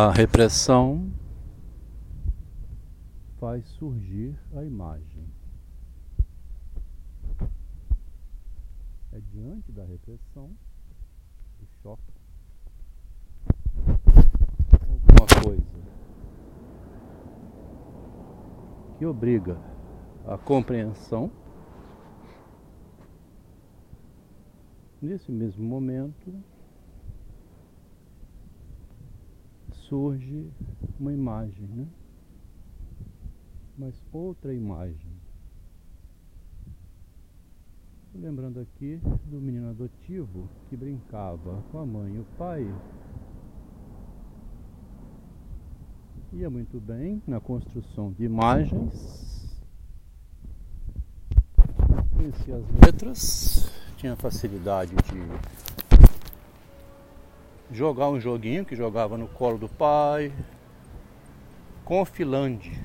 A repressão faz surgir a imagem. É diante da repressão, do choque, alguma coisa que obriga a compreensão. Nesse mesmo momento, surge uma imagem, né? Mas outra imagem. Lembrando aqui do menino adotivo que brincava com a mãe e o pai. Ia muito bem na construção de imagens. Conhecia as letras, tinha facilidade de jogar um joguinho que jogava no colo do pai. Confilande.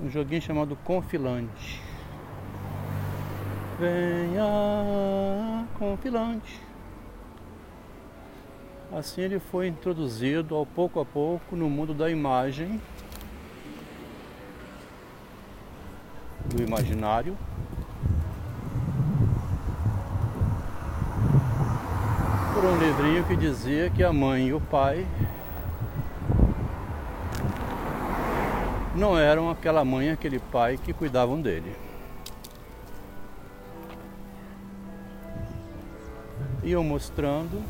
Um joguinho chamado Confilante. Venha, Confilante. Assim ele foi introduzido ao pouco a pouco no mundo da imagem, do imaginário. Um livrinho que dizia que a mãe e o pai não eram aquela mãe e aquele pai que cuidavam dele. Iam mostrando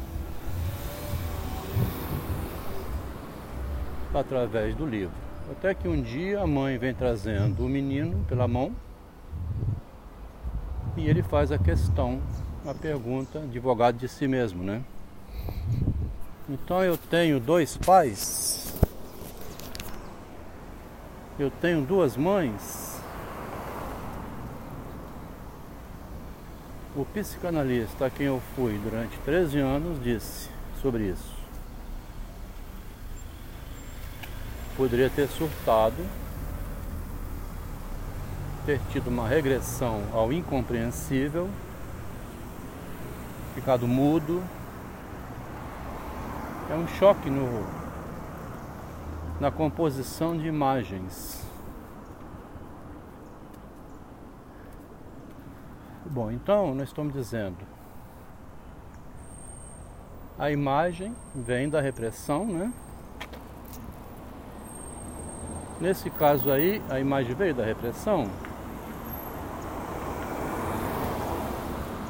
através do livro. Até que um dia a mãe vem trazendo o menino pela mão e ele faz a questão, a pergunta, advogado de si mesmo, né? Então eu tenho dois pais, eu tenho duas mães. O psicanalista a quem eu fui durante 13 anos disse sobre isso. poderia ter surtado, ter tido uma regressão ao incompreensível, ficado mudo. É um choque no, na composição de imagens. Bom, então nós estamos dizendo a imagem vem da repressão, né? Nesse caso aí, a imagem veio da repressão.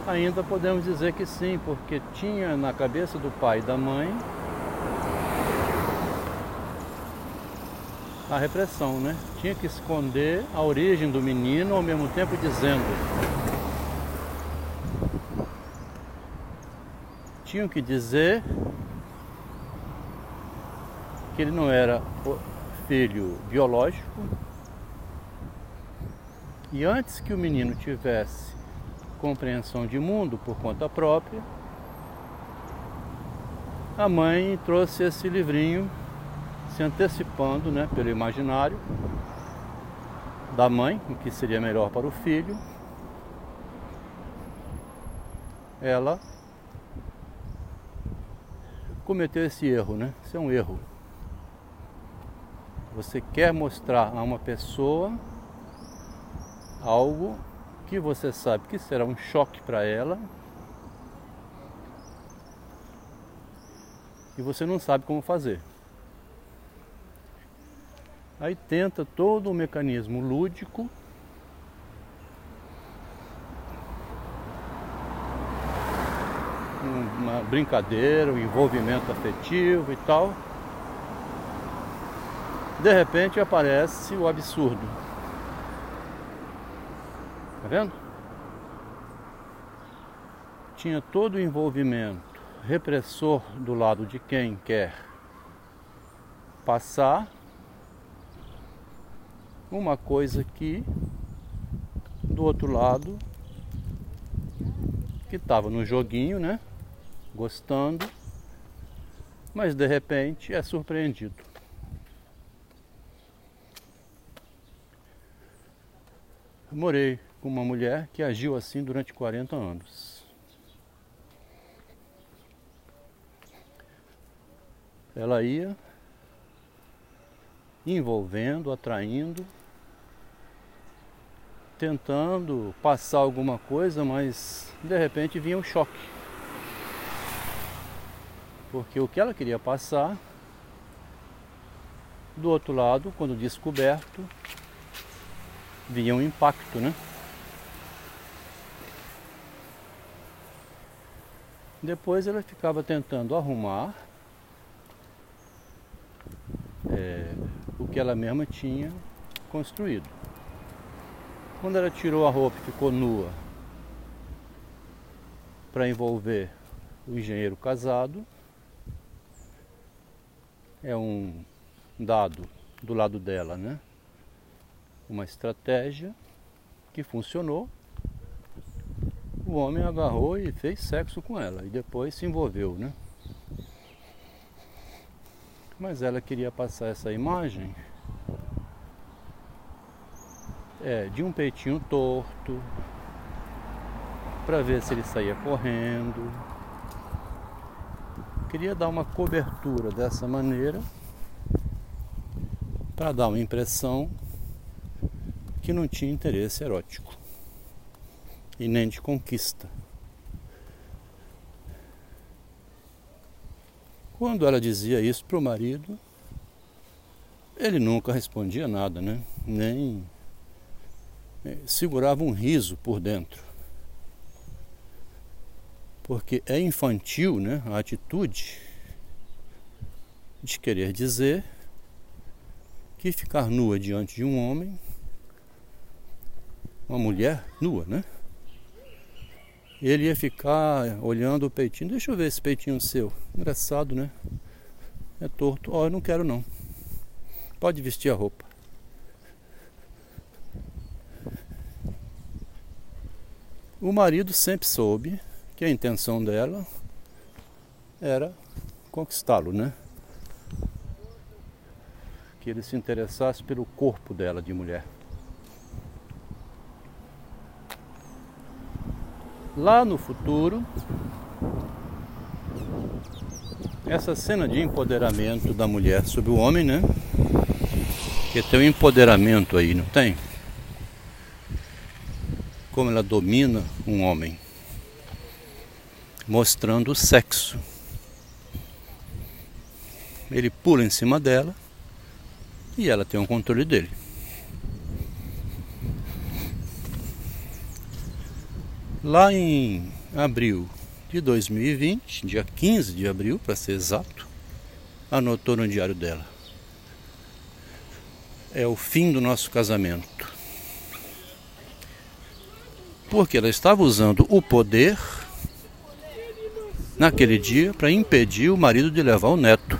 Ainda podemos dizer que sim, porque tinha na cabeça do pai e da mãe a repressão, né? Tinha que esconder a origem do menino ao mesmo tempo dizendo. Tinham que dizer que ele não era filho biológico. E antes que o menino tivesse compreensão de mundo por conta própria, a mãe trouxe esse livrinho se antecipando né, pelo imaginário da mãe, o que seria melhor para o filho. Ela cometeu esse erro, né? Isso é um erro. Você quer mostrar a uma pessoa algo que você sabe que será um choque para ela e você não sabe como fazer. Aí tenta todo o mecanismo lúdico uma brincadeira, um envolvimento afetivo e tal de repente aparece o absurdo. Vendo? Tinha todo o envolvimento repressor do lado de quem quer passar uma coisa que do outro lado que estava no joguinho, né? Gostando, mas de repente é surpreendido. morei com uma mulher que agiu assim durante 40 anos. ela ia envolvendo, atraindo, tentando passar alguma coisa, mas de repente vinha um choque. Porque o que ela queria passar, do outro lado, quando descoberto, vinha um impacto, né? Depois ela ficava tentando arrumar é, o que ela mesma tinha construído. Quando ela tirou a roupa e ficou nua para envolver o engenheiro casado, é um dado do lado dela, né? Uma estratégia que funcionou o homem agarrou e fez sexo com ela e depois se envolveu, né? Mas ela queria passar essa imagem é, de um peitinho torto para ver se ele saía correndo. Queria dar uma cobertura dessa maneira para dar uma impressão que não tinha interesse erótico e nem de conquista. Quando ela dizia isso para o marido, ele nunca respondia nada, né? Nem é, segurava um riso por dentro. Porque é infantil, né, a atitude de querer dizer que ficar nua diante de um homem, uma mulher nua, né? Ele ia ficar olhando o peitinho. Deixa eu ver esse peitinho seu. Engraçado, né? É torto. Ó, oh, eu não quero não. Pode vestir a roupa. O marido sempre soube que a intenção dela era conquistá-lo, né? Que ele se interessasse pelo corpo dela de mulher. Lá no futuro, essa cena de empoderamento da mulher sobre o homem, né? Que tem um empoderamento aí, não tem? Como ela domina um homem, mostrando o sexo. Ele pula em cima dela e ela tem o um controle dele. Lá em abril de 2020, dia 15 de abril, para ser exato, anotou no diário dela. É o fim do nosso casamento. Porque ela estava usando o poder naquele dia para impedir o marido de levar o neto.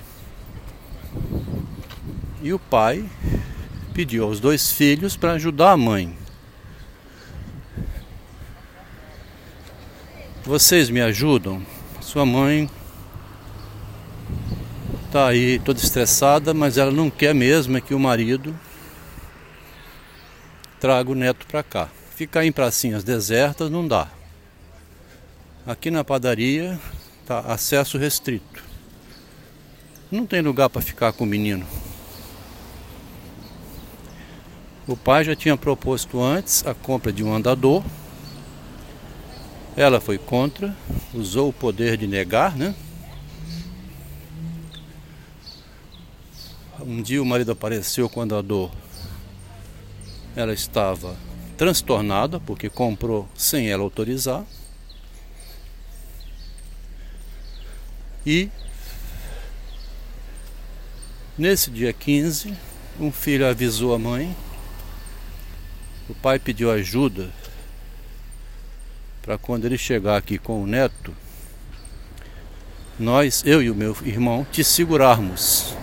E o pai pediu aos dois filhos para ajudar a mãe. Vocês me ajudam? Sua mãe tá aí toda estressada, mas ela não quer mesmo é que o marido traga o neto para cá. Ficar em pracinhas desertas não dá. Aqui na padaria tá acesso restrito. Não tem lugar para ficar com o menino. O pai já tinha proposto antes a compra de um andador ela foi contra, usou o poder de negar, né? Um dia o marido apareceu quando a dor ela estava transtornada porque comprou sem ela autorizar. E nesse dia 15, um filho avisou a mãe. O pai pediu ajuda para quando ele chegar aqui com o neto, nós, eu e o meu irmão, te segurarmos.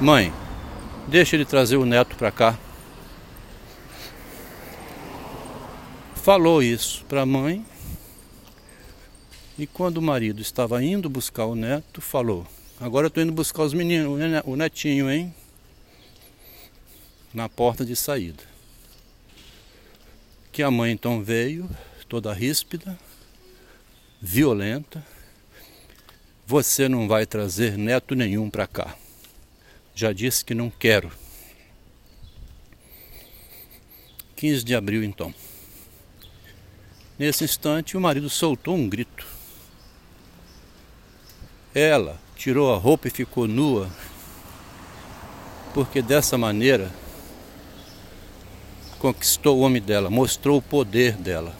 Mãe, deixa ele trazer o neto para cá. Falou isso para a mãe. E quando o marido estava indo buscar o neto, falou: Agora eu estou indo buscar os meninos, o netinho, hein? Na porta de saída. Que a mãe então veio toda ríspida, violenta, Você não vai trazer neto nenhum para cá. Já disse que não quero. 15 de abril, então. Nesse instante, o marido soltou um grito. Ela tirou a roupa e ficou nua, porque dessa maneira conquistou o homem dela, mostrou o poder dela.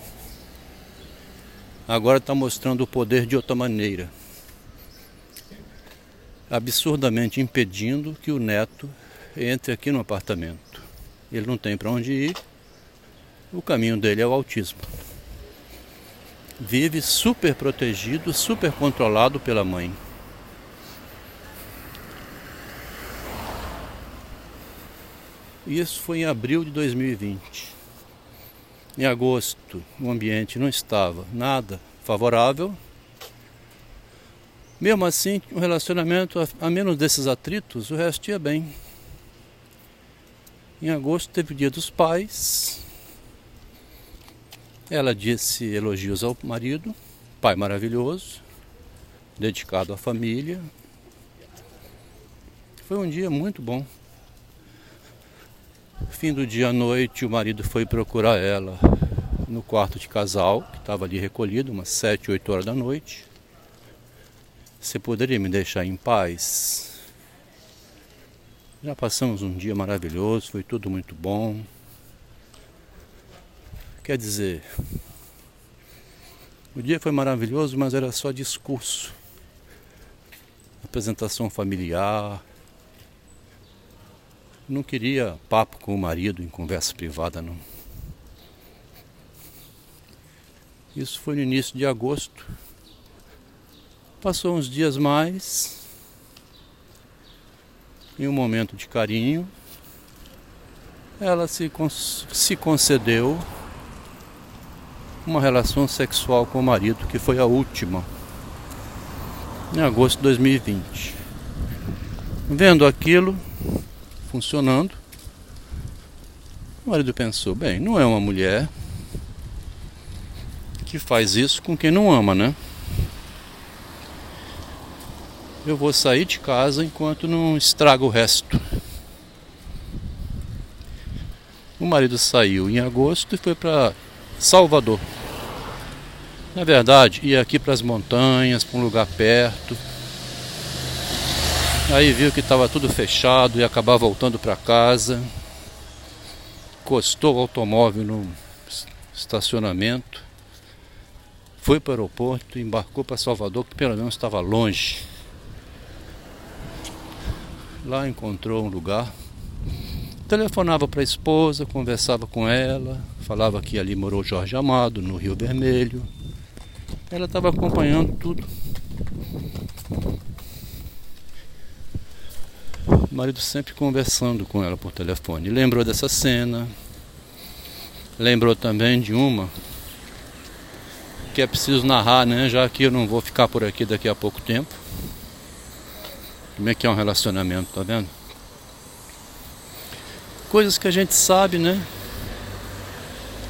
Agora está mostrando o poder de outra maneira, absurdamente impedindo que o neto entre aqui no apartamento. Ele não tem para onde ir, o caminho dele é o autismo. Vive super protegido, super controlado pela mãe. Isso foi em abril de 2020. Em agosto, o ambiente não estava nada favorável. Mesmo assim, o relacionamento, a menos desses atritos, o resto ia bem. Em agosto teve o dia dos pais. Ela disse elogios ao marido, pai maravilhoso, dedicado à família. Foi um dia muito bom. Fim do dia à noite, o marido foi procurar ela no quarto de casal, que estava ali recolhido, umas 7, 8 horas da noite. Você poderia me deixar em paz? Já passamos um dia maravilhoso, foi tudo muito bom. Quer dizer, o dia foi maravilhoso, mas era só discurso. Apresentação familiar, não queria papo com o marido em conversa privada, não. Isso foi no início de agosto. Passou uns dias mais. Em um momento de carinho, ela se, se concedeu uma relação sexual com o marido, que foi a última, em agosto de 2020. Vendo aquilo, funcionando. O marido pensou: bem, não é uma mulher que faz isso com quem não ama, né? Eu vou sair de casa enquanto não estraga o resto. O marido saiu em agosto e foi para Salvador. Na verdade, ia aqui para as montanhas, para um lugar perto. Aí viu que estava tudo fechado e acabar voltando para casa. Encostou o automóvel no estacionamento. Foi para o aeroporto, embarcou para Salvador, que pelo menos estava longe. Lá encontrou um lugar. Telefonava para a esposa, conversava com ela, falava que ali morou Jorge Amado, no Rio Vermelho. Ela estava acompanhando tudo. Marido sempre conversando com ela por telefone. Lembrou dessa cena. Lembrou também de uma que é preciso narrar, né? Já que eu não vou ficar por aqui daqui a pouco tempo. Como é que é um relacionamento, tá vendo? Coisas que a gente sabe, né?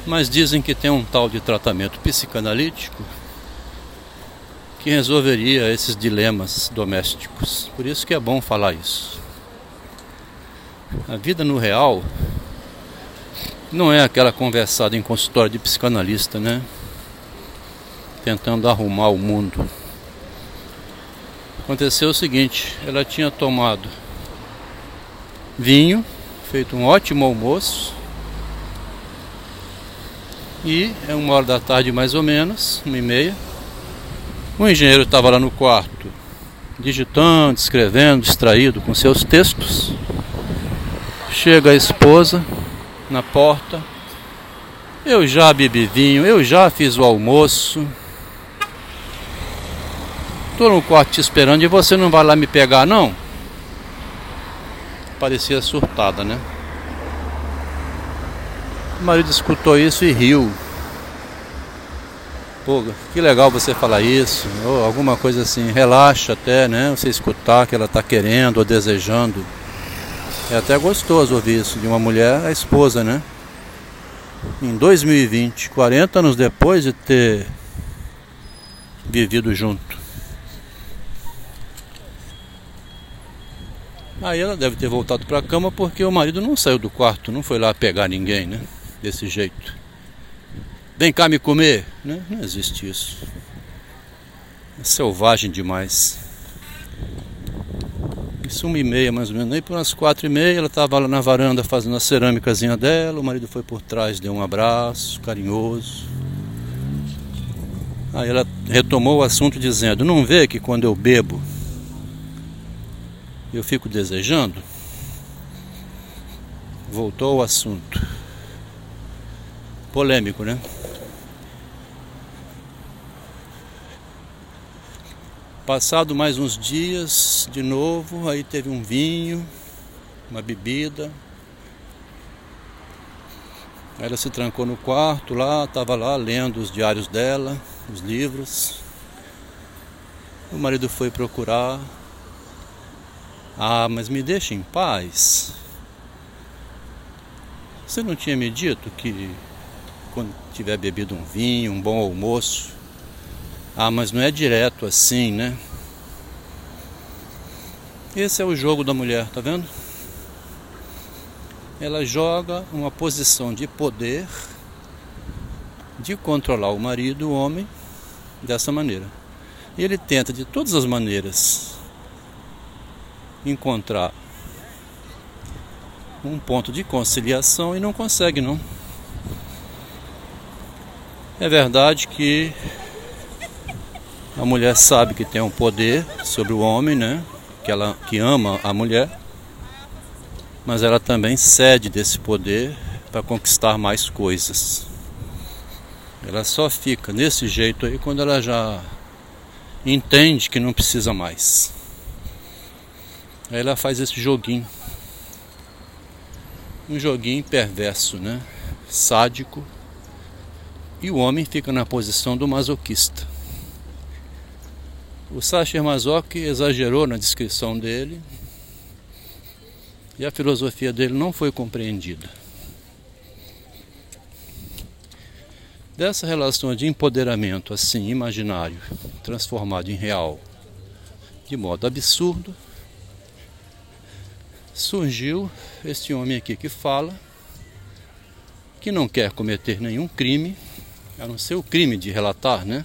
Mas dizem que tem um tal de tratamento psicanalítico que resolveria esses dilemas domésticos. Por isso que é bom falar isso. A vida no real não é aquela conversada em consultório de psicanalista, né? Tentando arrumar o mundo. Aconteceu o seguinte: ela tinha tomado vinho, feito um ótimo almoço, e é uma hora da tarde mais ou menos, uma e meia. O engenheiro estava lá no quarto, digitando, escrevendo, distraído com seus textos. Chega a esposa na porta. Eu já bebi vinho, eu já fiz o almoço. Tô no quarto te esperando e você não vai lá me pegar não? Parecia surtada, né? O marido escutou isso e riu. Pô, que legal você falar isso, ou alguma coisa assim, relaxa até, né? Você escutar que ela está querendo ou desejando. É até gostoso ouvir isso de uma mulher, a esposa, né? Em 2020, 40 anos depois de ter vivido junto. Aí ela deve ter voltado para a cama porque o marido não saiu do quarto, não foi lá pegar ninguém, né? Desse jeito. Vem cá me comer, né? Não existe isso. É selvagem demais. Isso uma e meia mais ou menos, aí por umas quatro e meia ela estava lá na varanda fazendo a cerâmicazinha dela, o marido foi por trás, deu um abraço carinhoso. Aí ela retomou o assunto dizendo, não vê que quando eu bebo eu fico desejando? Voltou ao assunto. Polêmico, né? Passado mais uns dias, de novo, aí teve um vinho, uma bebida. Ela se trancou no quarto lá, estava lá lendo os diários dela, os livros. O marido foi procurar, ah, mas me deixa em paz. Você não tinha me dito que quando tiver bebido um vinho, um bom almoço. Ah, mas não é direto assim, né? Esse é o jogo da mulher, tá vendo? Ela joga uma posição de poder de controlar o marido, o homem, dessa maneira. E ele tenta de todas as maneiras encontrar um ponto de conciliação e não consegue não. É verdade que a mulher sabe que tem um poder sobre o homem, né? Que ela que ama a mulher, mas ela também cede desse poder para conquistar mais coisas. Ela só fica desse jeito aí quando ela já entende que não precisa mais. Aí ela faz esse joguinho. Um joguinho perverso, né? Sádico. E o homem fica na posição do masoquista. O Sacher Masoch exagerou na descrição dele e a filosofia dele não foi compreendida. Dessa relação de empoderamento assim imaginário, transformado em real, de modo absurdo, surgiu este homem aqui que fala que não quer cometer nenhum crime, a não ser o crime de relatar, né?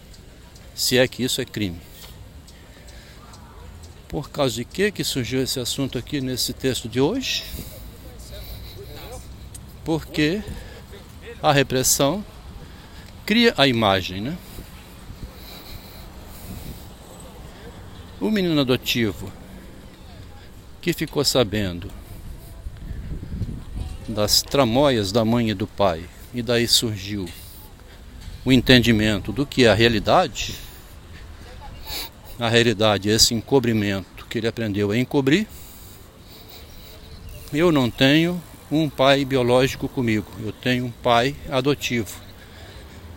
Se é que isso é crime. Por causa de que que surgiu esse assunto aqui nesse texto de hoje? Porque a repressão cria a imagem, né? O menino adotivo que ficou sabendo das tramóias da mãe e do pai, e daí surgiu o entendimento do que é a realidade, a realidade esse encobrimento que ele aprendeu a encobrir. Eu não tenho um pai biológico comigo, eu tenho um pai adotivo.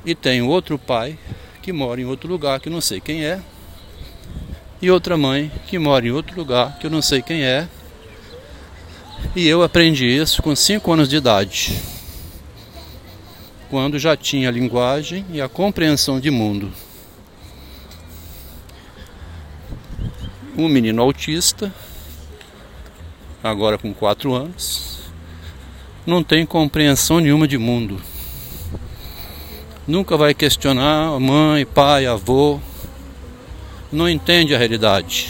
E tenho outro pai que mora em outro lugar que não sei quem é, e outra mãe que mora em outro lugar que eu não sei quem é. E eu aprendi isso com 5 anos de idade, quando já tinha a linguagem e a compreensão de mundo. Um menino autista, agora com 4 anos, não tem compreensão nenhuma de mundo. Nunca vai questionar mãe, pai, avô, não entende a realidade,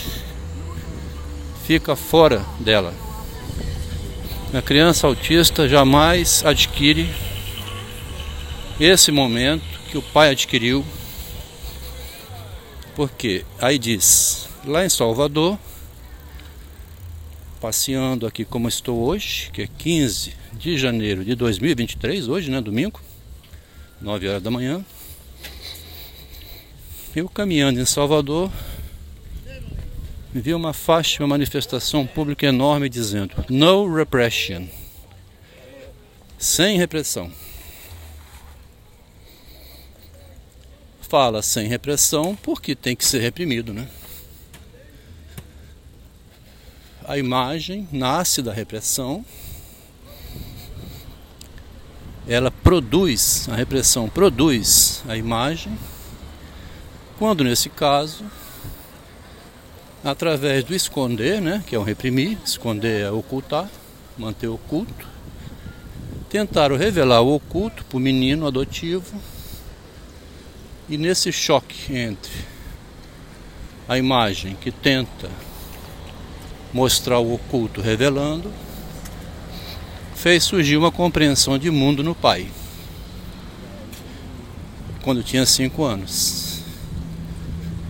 fica fora dela. A criança autista jamais adquire esse momento que o pai adquiriu, porque aí diz, lá em Salvador, passeando aqui como estou hoje, que é 15 de janeiro de 2023, hoje, né, domingo, 9 horas da manhã. Eu caminhando em Salvador, vi uma faixa, uma manifestação pública enorme dizendo No repression. Sem repressão. Fala sem repressão porque tem que ser reprimido, né? A imagem nasce da repressão. Ela produz, a repressão produz a imagem quando nesse caso através do esconder, né, que é o reprimir, esconder é ocultar, manter oculto. Tentaram revelar o oculto para o menino adotivo. E nesse choque entre a imagem que tenta mostrar o oculto revelando, fez surgir uma compreensão de mundo no pai, quando tinha cinco anos.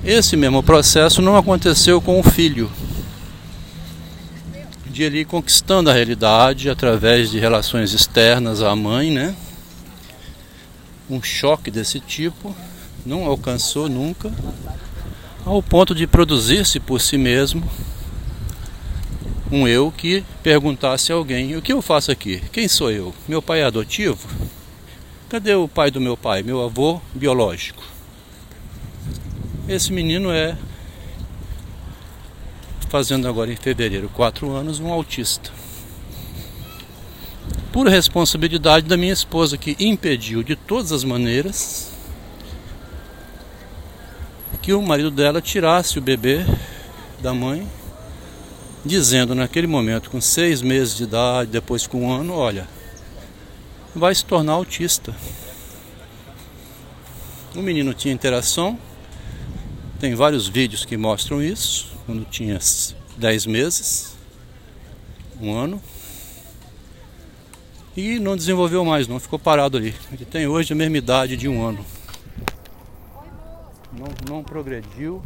Esse mesmo processo não aconteceu com o filho, de ele conquistando a realidade através de relações externas à mãe, né? Um choque desse tipo não alcançou nunca ao ponto de produzir-se por si mesmo um eu que perguntasse a alguém: o que eu faço aqui? Quem sou eu? Meu pai é adotivo? Cadê o pai do meu pai, meu avô biológico? Esse menino é, fazendo agora em fevereiro, quatro anos, um autista. Por responsabilidade da minha esposa, que impediu de todas as maneiras que o marido dela tirasse o bebê da mãe, dizendo naquele momento, com seis meses de idade, depois com um ano, olha, vai se tornar autista. O menino tinha interação tem vários vídeos que mostram isso, quando tinha 10 meses, um ano. E não desenvolveu mais, não ficou parado ali. Ele tem hoje a mesma idade de um ano. Não, não progrediu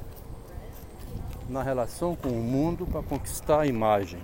na relação com o mundo para conquistar a imagem.